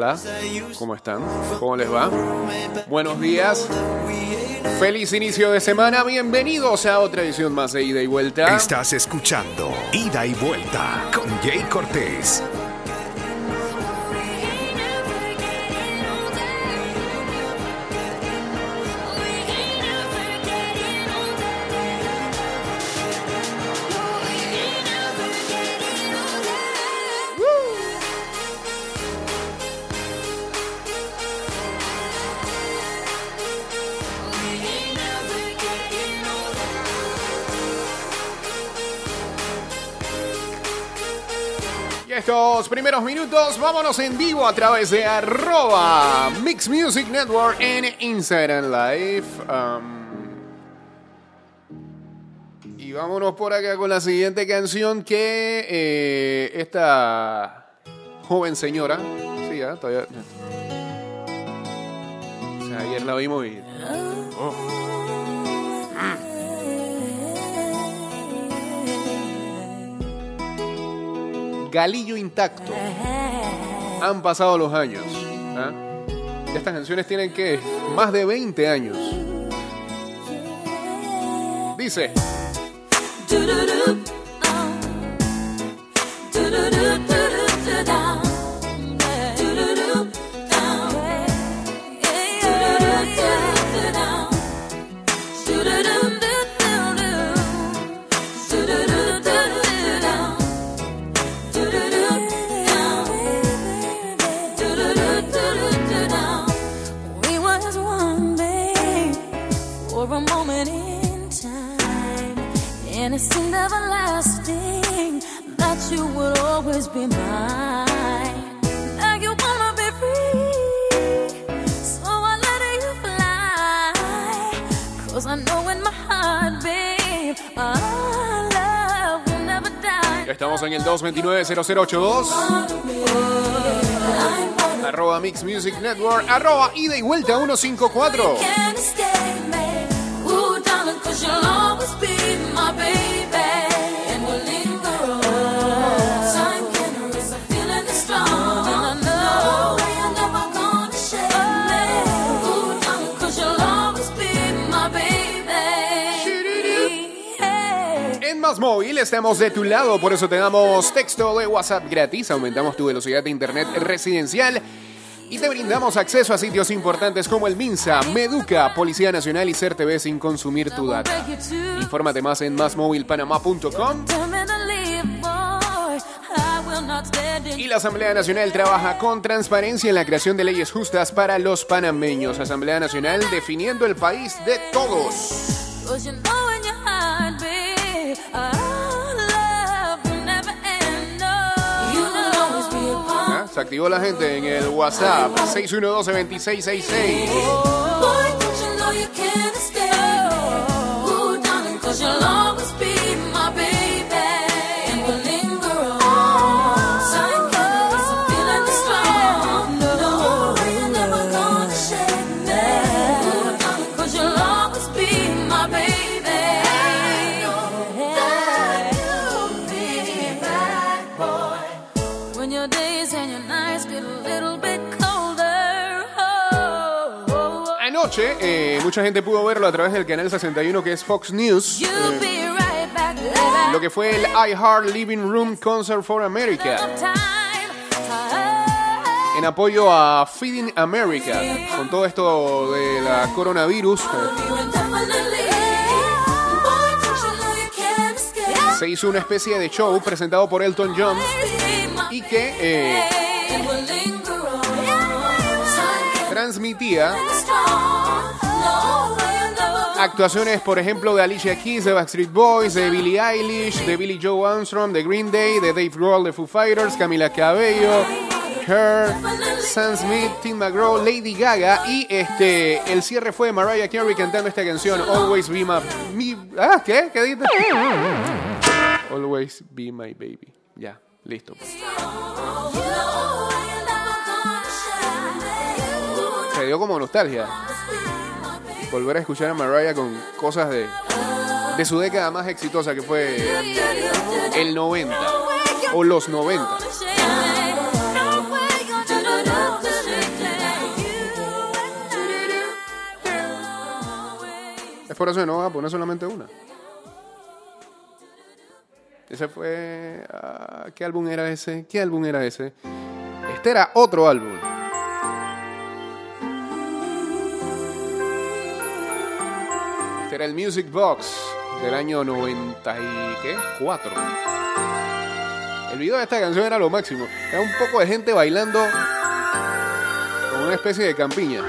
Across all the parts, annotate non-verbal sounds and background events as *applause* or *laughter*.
Hola, ¿cómo están? ¿Cómo les va? Buenos días. Feliz inicio de semana. Bienvenidos a otra edición más de Ida y Vuelta. Estás escuchando Ida y Vuelta con Jay Cortés. Estos primeros minutos, vámonos en vivo a través de arroba Mix Music Network en Instagram Live. Um, y vámonos por acá con la siguiente canción que eh, esta joven señora, sí, ya, todavía... O sea, ayer la vimos y... oh. Galillo intacto. Han pasado los años. ¿ah? Estas canciones tienen que más de 20 años. Dice. And it seemed everlasting that you would always be mine. Now you wanna be free, so I let you fly. Cause I know in my heart, babe, our love will never die. Ya estamos en el 229-0082. Arroba Mix Music Network. Arroba ida y vuelta 154. Más Móvil estamos de tu lado, por eso te damos texto de WhatsApp gratis, aumentamos tu velocidad de internet residencial y te brindamos acceso a sitios importantes como el MINSA, Meduca, Policía Nacional y CERTV sin consumir tu data. Infórmate más en in y la Asamblea Nacional trabaja con transparencia en la creación de leyes justas para los panameños. Asamblea Nacional definiendo el país de todos. Se activó la gente en el WhatsApp 612 2666 Eh, mucha gente pudo verlo a través del canal 61 que es Fox News. Eh, lo que fue el iHeart Living Room Concert for America. En apoyo a Feeding America. Con todo esto de la coronavirus. eh, se hizo una especie de show presentado por Elton John. Y que eh, transmitía actuaciones, por ejemplo, de Alicia Keys, de Backstreet Boys, de Billie Eilish, de Billy Joe Armstrong, de Green Day, de Dave Grohl, de Foo Fighters, Camila Cabello, Her, Sam Smith, Tim McGraw, Lady Gaga y este el cierre fue Mariah Carey cantando esta canción Always Be My me- ah qué qué dices Always Be My Baby. Ya listo. Se dio como nostalgia volver a escuchar a Mariah con cosas de, su década más exitosa, que fue el 90 o los 90. Es por eso que no a poner solamente una. Ese fue. Ah, ¿Qué álbum era ese? ¿Qué álbum era ese? Este era otro álbum. El Music Box del año 94. El video de esta canción era lo máximo. Era un poco de gente bailando con una especie de campiña.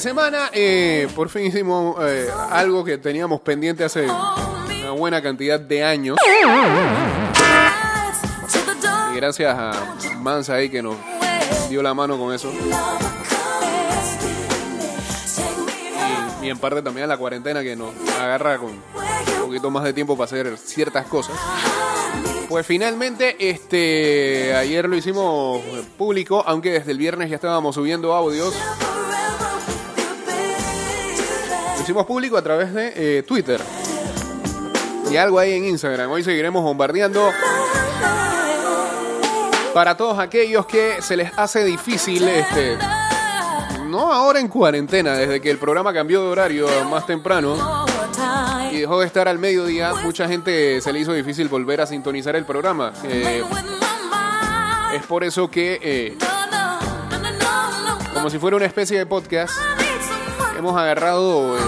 Semana eh, por fin hicimos eh, algo que teníamos pendiente hace una buena cantidad de años. Y gracias a Mansa ahí que nos dio la mano con eso. Y, y en parte también a la cuarentena que nos agarra con un poquito más de tiempo para hacer ciertas cosas. Pues finalmente, este, ayer lo hicimos público, aunque desde el viernes ya estábamos subiendo audios. Hicimos público a través de eh, Twitter. Y algo ahí en Instagram. Hoy seguiremos bombardeando para todos aquellos que se les hace difícil este no ahora en cuarentena desde que el programa cambió de horario más temprano y dejó de estar al mediodía mucha gente se le hizo difícil volver a sintonizar el programa Eh, es por eso que eh, como si fuera una especie de podcast hemos agarrado eh,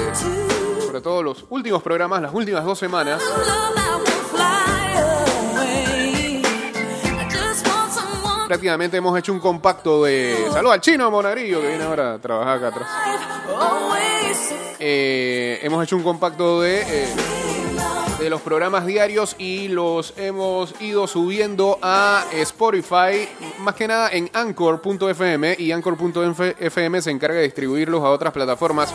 sobre todo los últimos programas las últimas dos semanas. Prácticamente hemos hecho un compacto de salud al chino Monagrillo que viene ahora a trabajar acá atrás. Eh, hemos hecho un compacto de, eh, de los programas diarios y los hemos ido subiendo a Spotify, más que nada en Anchor.fm y Anchor.fm se encarga de distribuirlos a otras plataformas.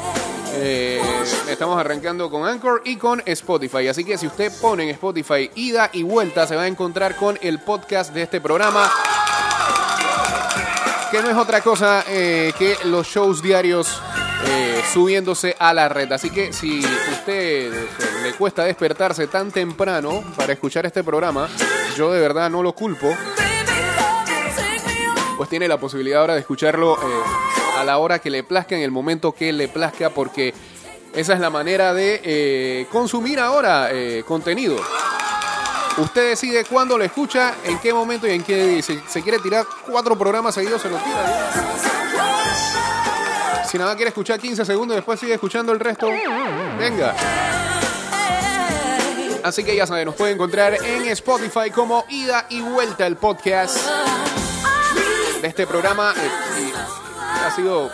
Eh, estamos arrancando con Anchor y con Spotify, así que si usted pone en Spotify ida y vuelta se va a encontrar con el podcast de este programa que no es otra cosa eh, que los shows diarios eh, subiéndose a la red. Así que si usted eh, le cuesta despertarse tan temprano para escuchar este programa, yo de verdad no lo culpo, pues tiene la posibilidad ahora de escucharlo eh, a la hora que le plazca, en el momento que le plazca, porque esa es la manera de eh, consumir ahora eh, contenido. Usted decide cuándo lo escucha, en qué momento y en qué. Si se quiere tirar cuatro programas seguidos, se los tira. Si nada quiere escuchar 15 segundos y después sigue escuchando el resto, venga. Así que ya saben, nos puede encontrar en Spotify como Ida y Vuelta el podcast de este programa. ha sido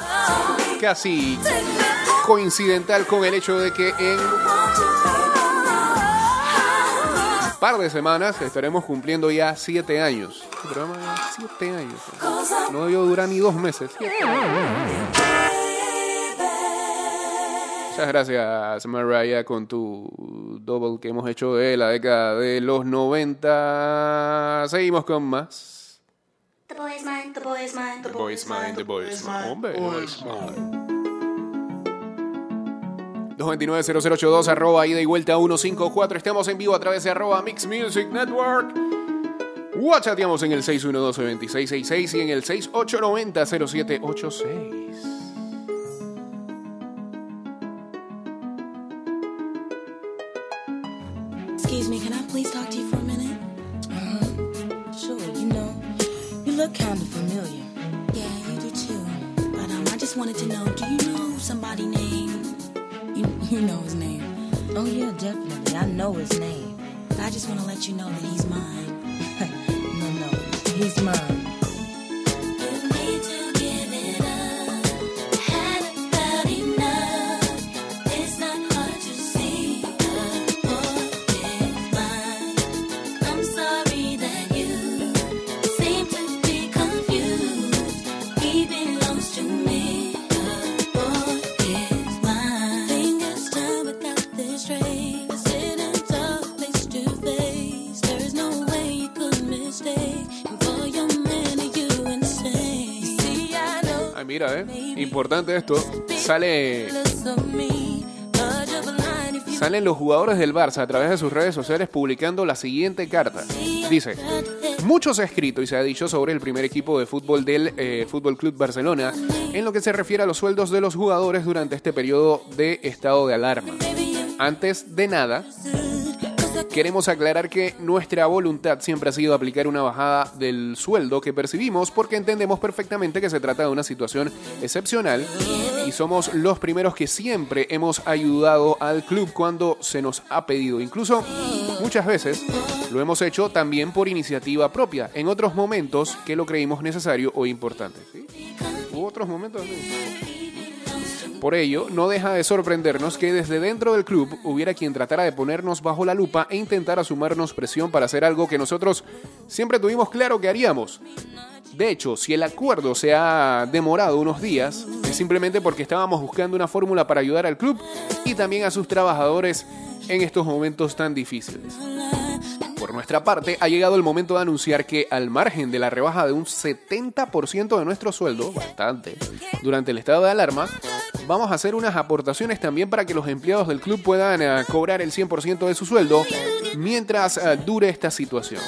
casi coincidental con el hecho de que en un par de semanas estaremos cumpliendo ya siete años. Este programa ya siete años. No debió durar ni dos meses. Muchas gracias, Mariah, con tu double que hemos hecho de la década de los 90. Seguimos con más. The boy is mine, the boy is mine, the boy is mine, the boy is mine. Hombre, boy is mine. 229-0082, arroba ida y vuelta 154. Estamos en vivo a través de arroba Mix Music Network. Whatsappeamos en el 612-2666 y en el 6890-0786. Look kind of familiar. Yeah, you do too. But um, I just wanted to know, do you know somebody named? You, you know his name. Oh yeah, definitely. I know his name. But I just want to let you know that he's mine. *laughs* no, no, he's mine. Importante esto. Sale, salen los jugadores del Barça a través de sus redes sociales publicando la siguiente carta. Dice, mucho se ha escrito y se ha dicho sobre el primer equipo de fútbol del eh, Fútbol Club Barcelona en lo que se refiere a los sueldos de los jugadores durante este periodo de estado de alarma. Antes de nada, Queremos aclarar que nuestra voluntad siempre ha sido aplicar una bajada del sueldo que percibimos porque entendemos perfectamente que se trata de una situación excepcional y somos los primeros que siempre hemos ayudado al club cuando se nos ha pedido. Incluso muchas veces lo hemos hecho también por iniciativa propia, en otros momentos que lo creímos necesario o importante. ¿sí? Hubo otros momentos. ¿sí? Por ello, no deja de sorprendernos que desde dentro del club hubiera quien tratara de ponernos bajo la lupa e intentara sumarnos presión para hacer algo que nosotros siempre tuvimos claro que haríamos. De hecho, si el acuerdo se ha demorado unos días, es simplemente porque estábamos buscando una fórmula para ayudar al club y también a sus trabajadores en estos momentos tan difíciles. Por nuestra parte, ha llegado el momento de anunciar que al margen de la rebaja de un 70% de nuestro sueldo, bastante, durante el estado de alarma, vamos a hacer unas aportaciones también para que los empleados del club puedan eh, cobrar el 100% de su sueldo mientras eh, dure esta situación.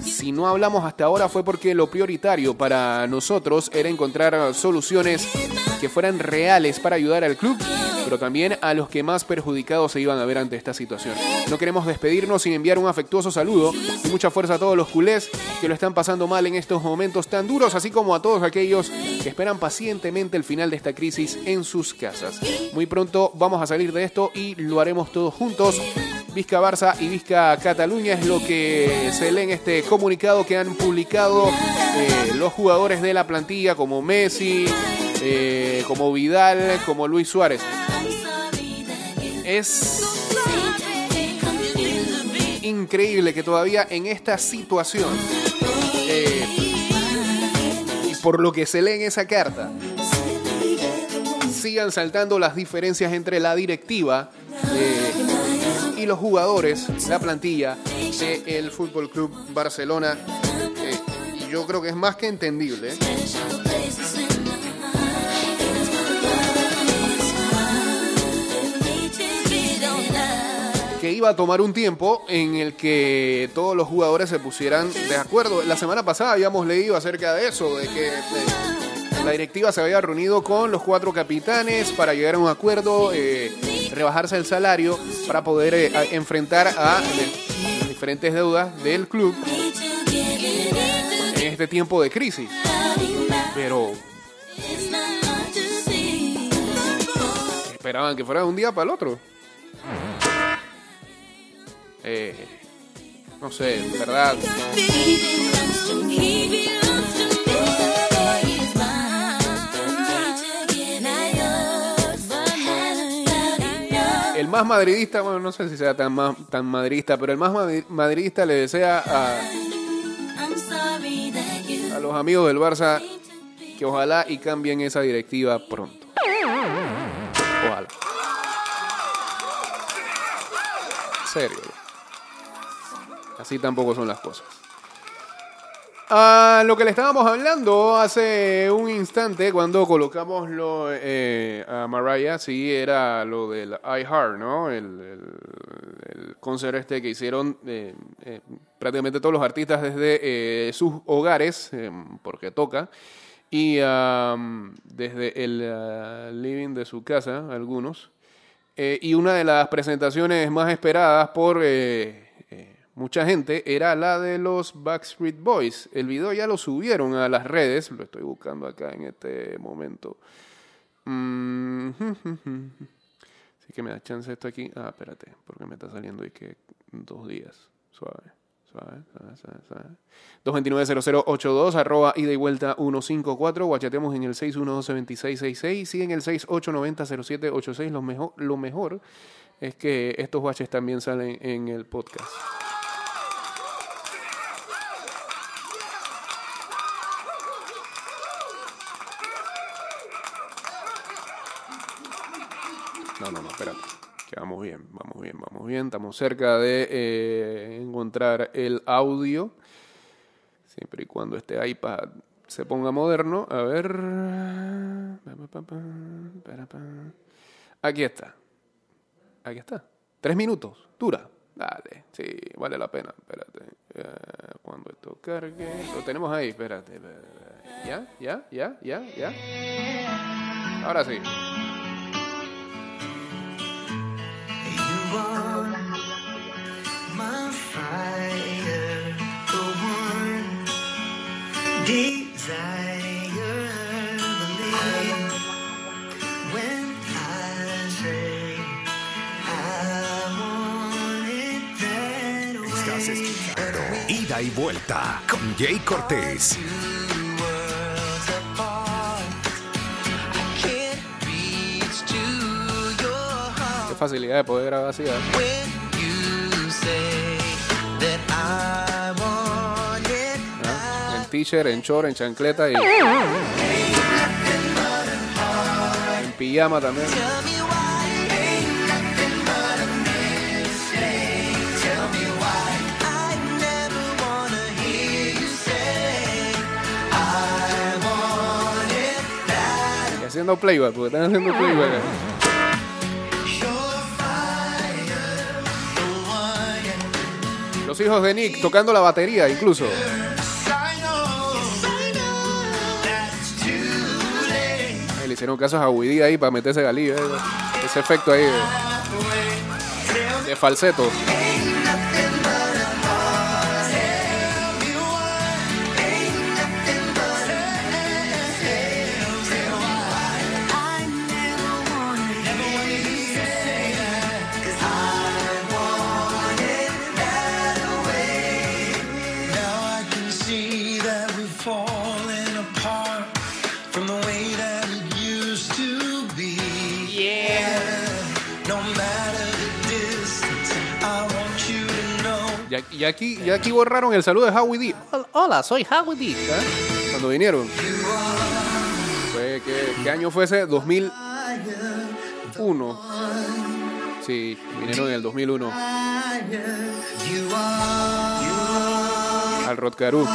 Si no hablamos hasta ahora fue porque lo prioritario para nosotros era encontrar soluciones que fueran reales para ayudar al club, pero también a los que más perjudicados se iban a ver ante esta situación. No queremos despedirnos sin enviar un afectuoso saludo y mucha fuerza a todos los culés que lo están pasando mal en estos momentos tan duros, así como a todos aquellos que esperan pacientemente el final de esta crisis en sus casas. Muy pronto vamos a salir de esto y lo haremos todos juntos. Vizca Barça y Vizca Cataluña es lo que se lee en este comunicado que han publicado eh, los jugadores de la plantilla como Messi, eh, como Vidal, como Luis Suárez. Es increíble que todavía en esta situación, eh, y por lo que se lee en esa carta, sigan saltando las diferencias entre la directiva eh, y los jugadores, la plantilla del Fútbol Club Barcelona. Eh, yo creo que es más que entendible. Iba a tomar un tiempo en el que todos los jugadores se pusieran de acuerdo. La semana pasada habíamos leído acerca de eso, de que la directiva se había reunido con los cuatro capitanes para llegar a un acuerdo, eh, rebajarse el salario para poder eh, enfrentar a las diferentes deudas del club en este tiempo de crisis. Pero esperaban que fuera de un día para el otro. Eh, no sé, verdad. El más madridista, bueno, no sé si sea tan, tan madridista, pero el más madri- madridista le desea a, a los amigos del Barça que ojalá y cambien esa directiva pronto. Ojalá. Serio. Así tampoco son las cosas. A lo que le estábamos hablando hace un instante cuando colocamos lo, eh, a Mariah, sí, era lo del iHeart, ¿no? El, el, el concert este que hicieron eh, eh, prácticamente todos los artistas desde eh, sus hogares, porque toca, y desde el ah, living de su casa, algunos. Y una de las presentaciones más esperadas por mucha gente era la de los Backstreet Boys. El video ya lo subieron a las redes, lo estoy buscando acá en este momento. Mm, *laughs* Así que me da chance esto aquí. Ah, espérate, porque me está saliendo y que dos días. Suave, suave, suave, suave, suave. 229-0082, arroba ida y vuelta 154. Guachateamos en el 612-2666 y en el 6890-0786. Lo mejor, lo mejor es que estos baches también salen en el podcast. Espérate. Que vamos bien, vamos bien, vamos bien. Estamos cerca de eh, encontrar el audio. Siempre y cuando este iPad se ponga moderno. A ver. Aquí está. Aquí está. Tres minutos. Dura. Dale. Sí, vale la pena. Espérate. Eh, cuando esto cargue. Lo tenemos ahí. Espérate. espérate. ¿Ya? ¿Ya? ¿Ya? ¿Ya? ¿Ya? Ahora sí. Estás escuchando Ida y Vuelta con Jay Cortés. Qué facilidad de poder grabar así. ¿eh? ¿Ah? En t-shirt, en short, en chancleta y. En pijama también. Haciendo playback, porque están haciendo playback. Los hijos de Nick tocando la batería incluso. Ay, Le hicieron caso a Woody ahí para meterse galillo. ¿eh? Ese efecto ahí de, de falseto. Y aquí, y aquí, borraron el saludo de Howie D. Hol- Hola, soy Howie D. ¿eh? Cuando vinieron. Fue, ¿qué, qué año fue ese? 2001. Sí, vinieron en el 2001. You are, you are. Al Rotcarú.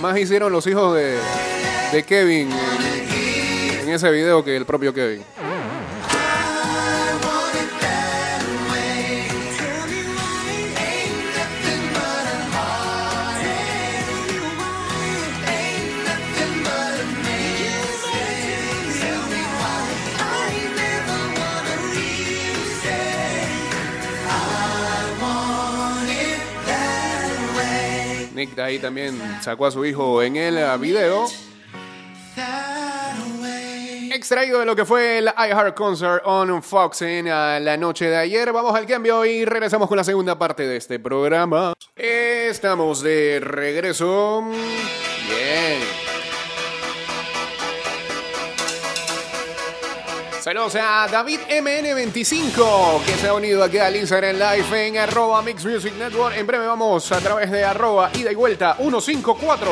Más hicieron los hijos de, Kevin en ese video que el propio Kevin. Nick ahí también sacó a su hijo en el eh, video. Extraído de lo que fue el iHeart Concert on Fox en ah, la noche de ayer. Vamos al cambio y regresamos con la segunda parte de este programa. Estamos de regreso. Bien. Saludos a David MN25 que se ha unido aquí al Instagram Live en arroba Mix Music Network. En breve vamos a través de arroba ida y vuelta 154.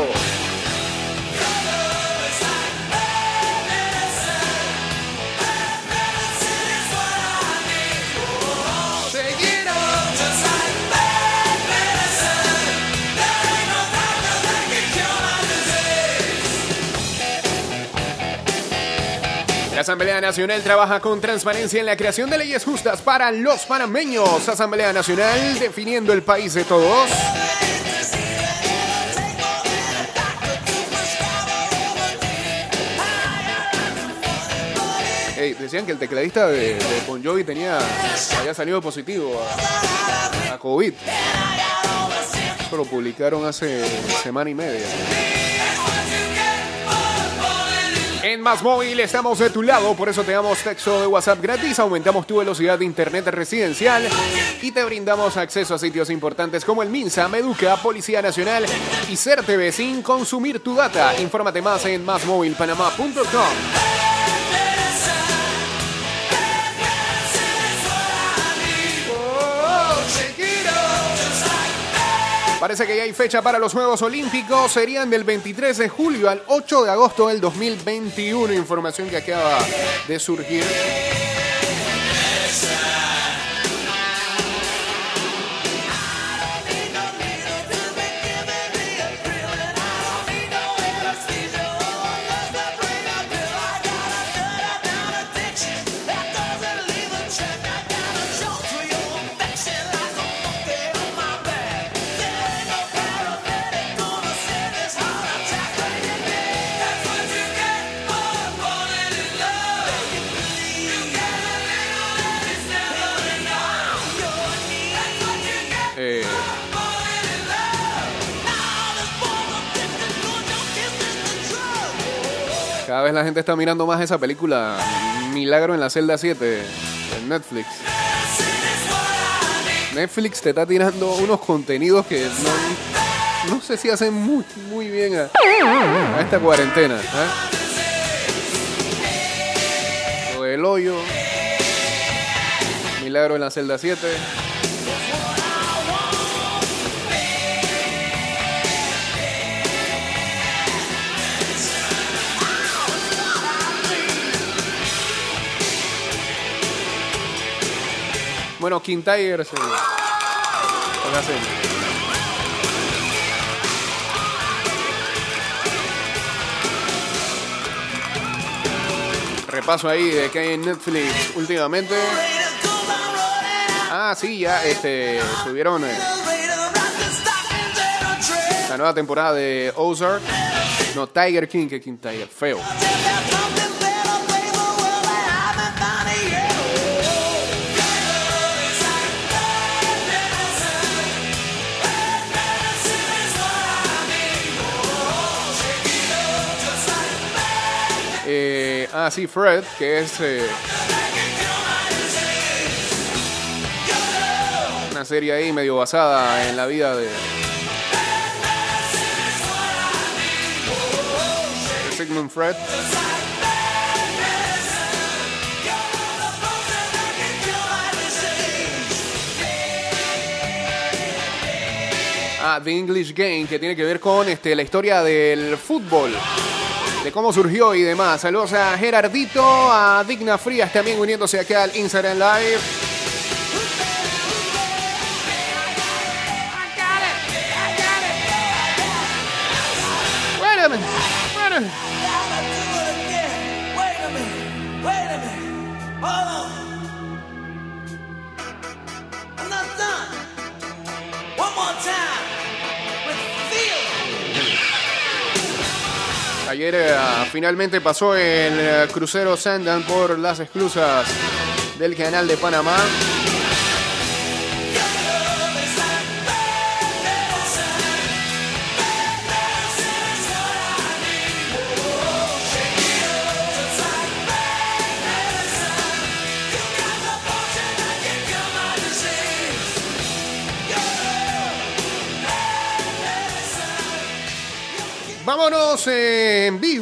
La Asamblea Nacional trabaja con transparencia en la creación de leyes justas para los panameños. Asamblea Nacional definiendo el país de todos. Ey, decían que el tecladista de, de Bon Jovi tenía, había salido positivo a, a COVID. Eso lo publicaron hace semana y media. En Más Móvil estamos de tu lado, por eso te damos texto de WhatsApp gratis, aumentamos tu velocidad de internet residencial y te brindamos acceso a sitios importantes como el MINSA, Meduca, Policía Nacional y CERTV sin consumir tu data. Infórmate más en másmóvilpanamá.com. Parece que ya hay fecha para los Juegos Olímpicos. Serían del 23 de julio al 8 de agosto del 2021. Información que acaba de surgir. La gente está mirando más esa película Milagro en la celda 7 en Netflix. Netflix te está tirando unos contenidos que no, sé si hacen muy, muy bien a, esta cuarentena. ¿eh? Del hoyo. Milagro en la celda 7. Bueno, King Tiger se. se hace. Repaso ahí de que hay en Netflix últimamente. Ah, sí, ya este, subieron eh, la nueva temporada de Ozark. No, Tiger King, que King Tiger, feo. Ah, sí, Fred, que es eh, una serie ahí medio basada en la vida de, de Sigmund Fred. Ah, The English Game, que tiene que ver con este, la historia del fútbol de cómo surgió y demás. Saludos a Gerardito, a Digna Frías también uniéndose aquí al Instagram Live. Wait a Ayer eh, finalmente pasó el eh, crucero Sandan por las esclusas del canal de Panamá.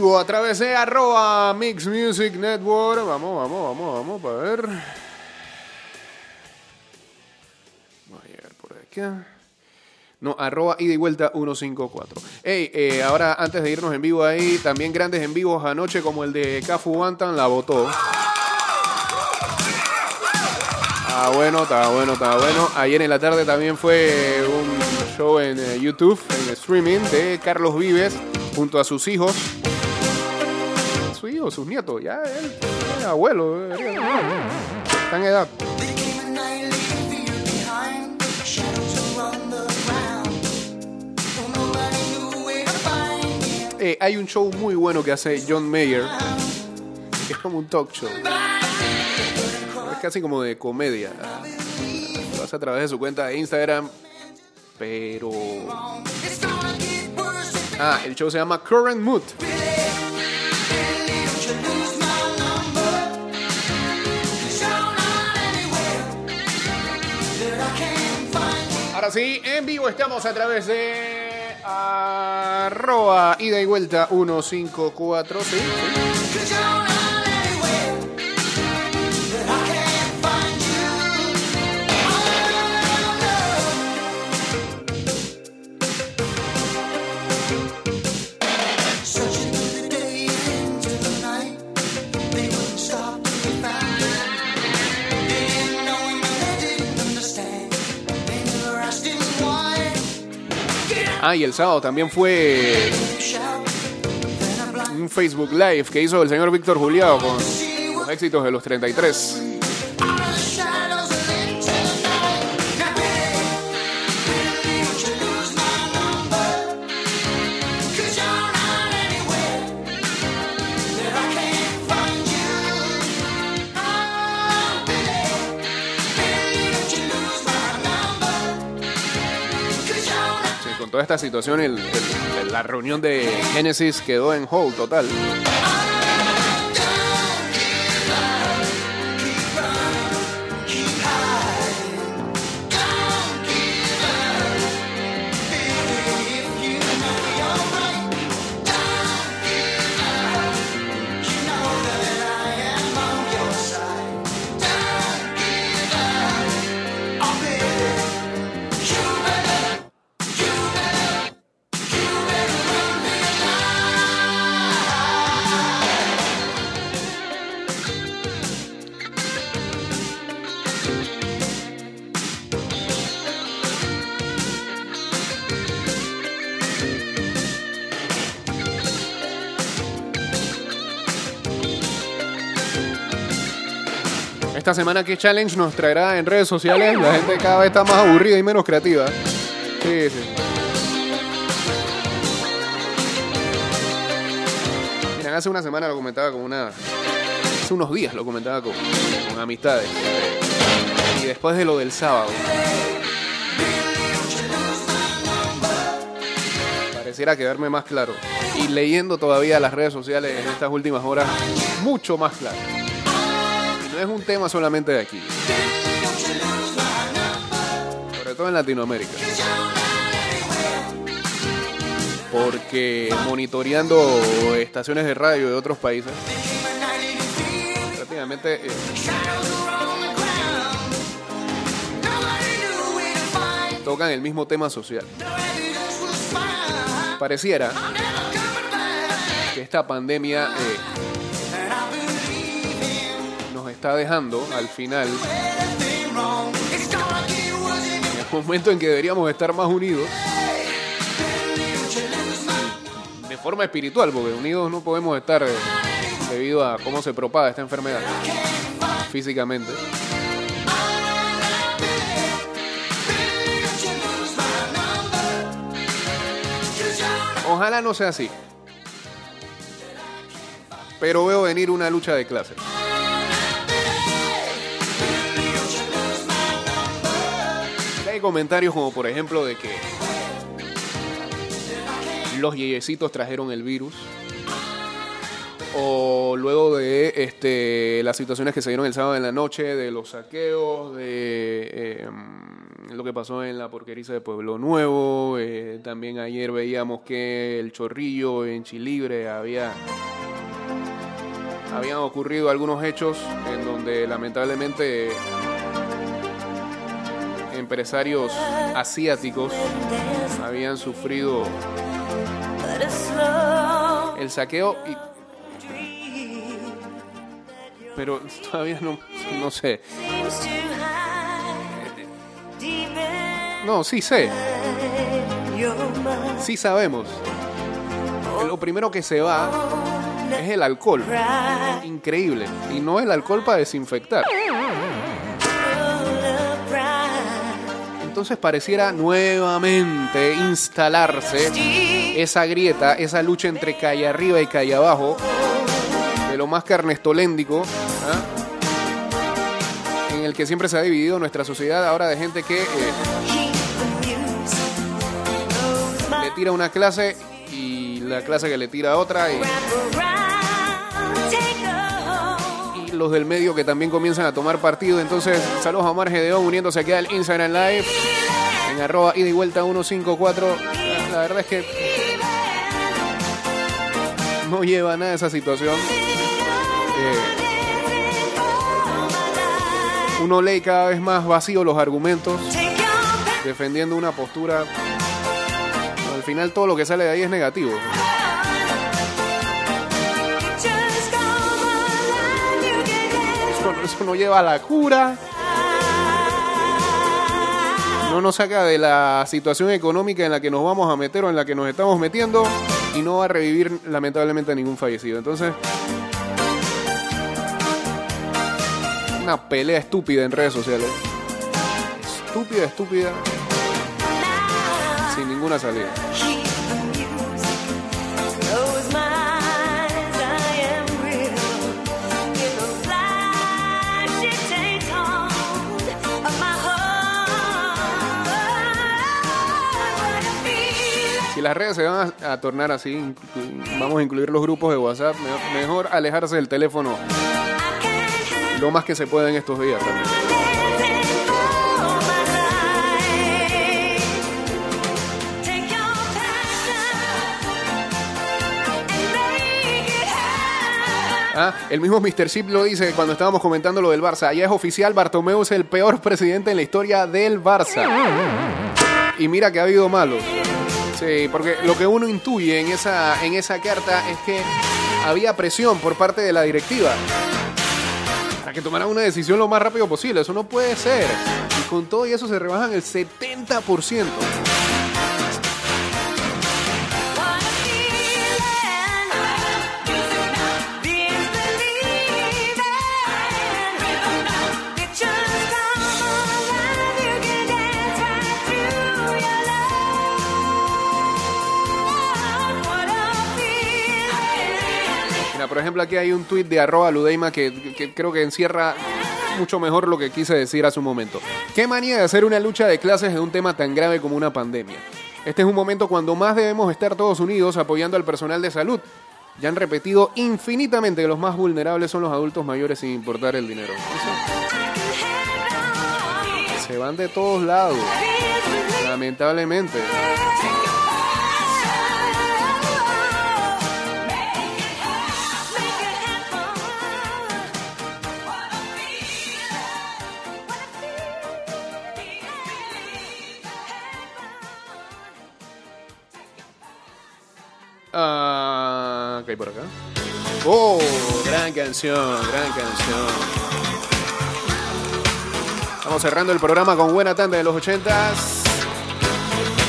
Vivo de arroba Mix Music Network. Vamos, vamos, vamos, vamos para ver. Voy a llegar por acá. No, arroba y vuelta 154. Hey, eh, ahora antes de irnos en vivo ahí, también grandes en vivos anoche como el de Cafu Bantan la votó. Ah, bueno, está bueno, está bueno. Ayer en la tarde también fue un show en eh, YouTube, en streaming, de Carlos Vives junto a sus hijos. Sus nietos, ya él es abuelo. Está en edad. Eh, hay un show muy bueno que hace John Mayer, que es como un talk show. Es casi como de comedia. Lo hace a través de su cuenta de Instagram. Pero. Ah, el show se llama Current Mood. Ahora sí, en vivo estamos a través de arroba ida y vuelta 154. Sí, sí. Ah, y el sábado también fue un Facebook Live que hizo el señor Víctor Juliado con éxitos de los 33. Situación, el- la reunión de Genesis quedó en hold total. Esta semana, ¿qué challenge nos traerá en redes sociales? La gente cada vez está más aburrida y menos creativa. Sí, sí. Miren, hace una semana lo comentaba con una. Hace unos días lo comentaba con, con amistades. Y después de lo del sábado. Pareciera quedarme más claro. Y leyendo todavía las redes sociales en estas últimas horas, mucho más claro. No es un tema solamente de aquí. Sobre todo en Latinoamérica. Porque monitoreando estaciones de radio de otros países, prácticamente eh, tocan el mismo tema social. Pareciera que esta pandemia eh, está dejando al final el momento en que deberíamos estar más unidos de forma espiritual, porque unidos no podemos estar eh, debido a cómo se propaga esta enfermedad físicamente. Ojalá no sea así. Pero veo venir una lucha de clases. Comentarios como por ejemplo de que los yeyecitos trajeron el virus. O luego de este, las situaciones que se dieron el sábado en la noche, de los saqueos, de eh, lo que pasó en la porqueriza de Pueblo Nuevo. eh, también ayer veíamos que el Chorrillo en Chilibre había habían ocurrido algunos hechos en donde lamentablemente empresarios asiáticos habían sufrido el saqueo y pero todavía no no sé. No sí sé. Sí sabemos. Lo primero que se va es el alcohol. Increíble. Y no el alcohol para desinfectar entonces pareciera nuevamente instalarse esa grieta, esa lucha entre calle arriba y calle abajo, de lo más carnestoléndico, ¿ah? en el que siempre se ha dividido nuestra sociedad ahora de gente que eh, le tira una clase y la clase que le tira otra y los del medio que también comienzan a tomar partido. Entonces, saludos a Omar Gedeón uniéndose aquí al Instagram Live en arroba ida y vuelta 154. La, verdad es que no lleva nada esa situación. Eh, uno lee cada vez más vacío los argumentos, defendiendo una postura. Al final todo lo que sale de ahí es negativo. Eso, no lleva a la cura. No nos saca de la situación económica en la que nos vamos a meter o en la que nos estamos metiendo y no va a revivir lamentablemente a ningún fallecido. Entonces, una pelea estúpida en redes sociales. Estúpida, estúpida, sin ninguna salida. Las redes se van a, tornar así, vamos a incluir los grupos de WhatsApp, me- mejor alejarse del teléfono lo más que se puede en estos días. Ah, el mismo Mr. Chip lo dice cuando estábamos comentando lo del Barça. Ya es oficial, Bartomeu es el peor presidente en la historia del Barça. Y mira que ha habido malos. Sí, porque lo que uno intuye en esa, en esa carta es que había presión por parte de la directiva para que tomaran una decisión lo más rápido posible. Eso no puede ser. Y con todo y eso se rebajan el 70%. Por ejemplo, aquí hay un tuit de arroba Ludeima que, creo que encierra mucho mejor lo que quise decir hace un momento. Qué manía de hacer una lucha de clases de un tema tan grave como una pandemia. Este es un momento cuando más debemos estar todos unidos apoyando al personal de salud. Ya han repetido infinitamente que los más vulnerables son los adultos mayores sin importar el dinero. Se van de todos lados, lamentablemente. ¿Qué hay por acá? Oh, gran canción, gran canción. Estamos cerrando el programa con buena tanda de los 80s.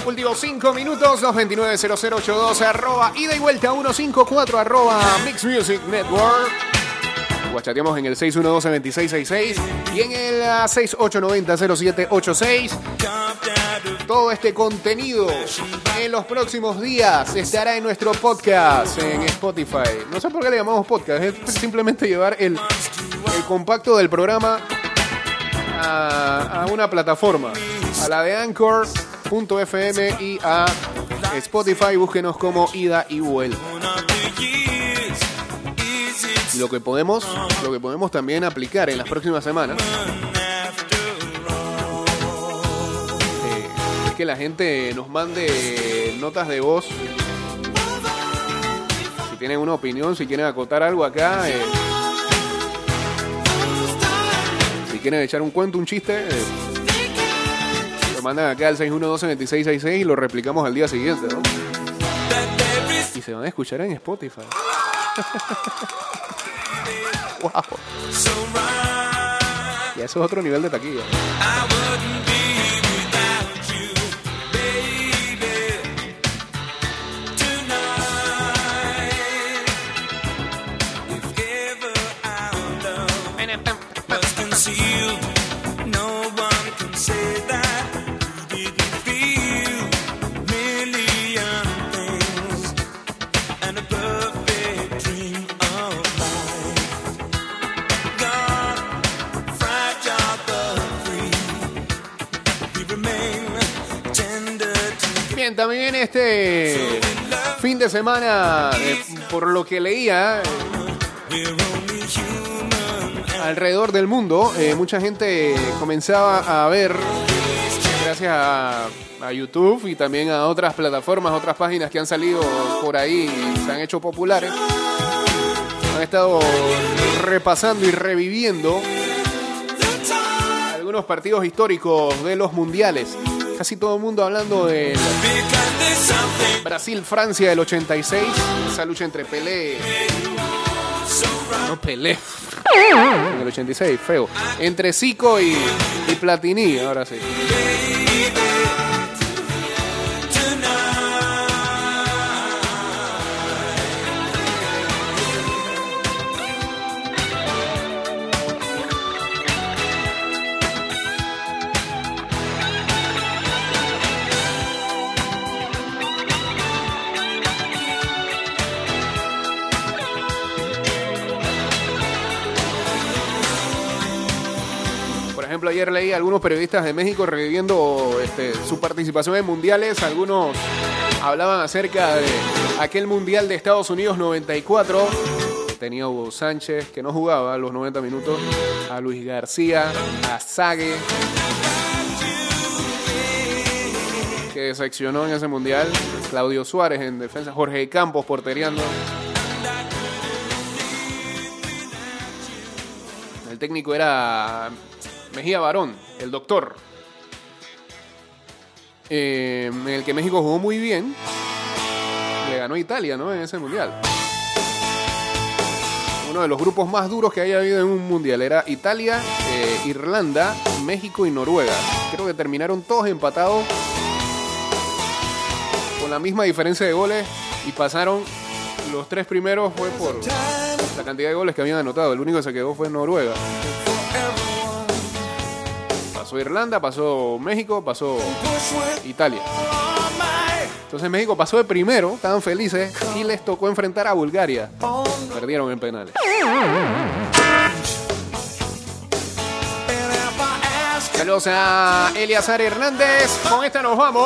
Últimos 5 minutos, 229-0082, arroba ida y vuelta 154, arroba Mix Music Network. Guachateamos en el 612-2666 y en el ah, 6890-0786. Todo este contenido en los próximos días estará en nuestro podcast en Spotify. No sé por qué le llamamos podcast, es simplemente llevar el, el compacto del programa a, una plataforma, a la de Anchor.fm y a Spotify. Búsquenos como ida y vuelta. Lo que podemos, lo que podemos también aplicar en las próximas semanas que la gente nos mande notas de voz. Si tienen una opinión, si quieren acotar algo acá, eh, si quieren echar un cuento, un chiste, eh, lo mandan acá al 612-2666 y lo replicamos al día siguiente. Y se van a escuchar en Spotify. *laughs* wow. Y eso es otro nivel de taquilla. De semana, eh, por lo que leía, eh, alrededor del mundo, eh, mucha gente comenzaba a ver, gracias a, a YouTube y también a otras plataformas, otras páginas que han salido por ahí, se han hecho populares, han estado repasando y reviviendo algunos partidos históricos de los mundiales. Casi todo el mundo hablando de Brasil-Francia del 86, esa lucha entre Pelé. No Pelé. En el 86, feo. Entre Zico y, y Platini, ahora sí. Ayer leí algunos periodistas de México reviviendo este, su participación en mundiales. Algunos hablaban acerca de aquel mundial de Estados Unidos 94. Tenía Hugo Sánchez, que no jugaba los 90 minutos, a Luis García, a Sague, que decepcionó en ese mundial, Claudio Suárez en defensa, Jorge Campos porteriando. El técnico era Mejía Barón, el doctor. Eh, en el que México jugó muy bien. Le ganó a Italia, ¿no? En ese mundial. Uno de los grupos más duros que haya habido en un mundial era Italia, eh, Irlanda, México y Noruega. Creo que terminaron todos empatados con la misma diferencia de goles y pasaron los tres primeros fue por la cantidad de goles que habían anotado. El único que se quedó fue Noruega. Pasó Irlanda, pasó México, pasó Italia. Entonces México pasó de primero, estaban felices y les tocó enfrentar a Bulgaria. Perdieron en penales. Saludos a Eliazar Hernández. Con esta nos vamos.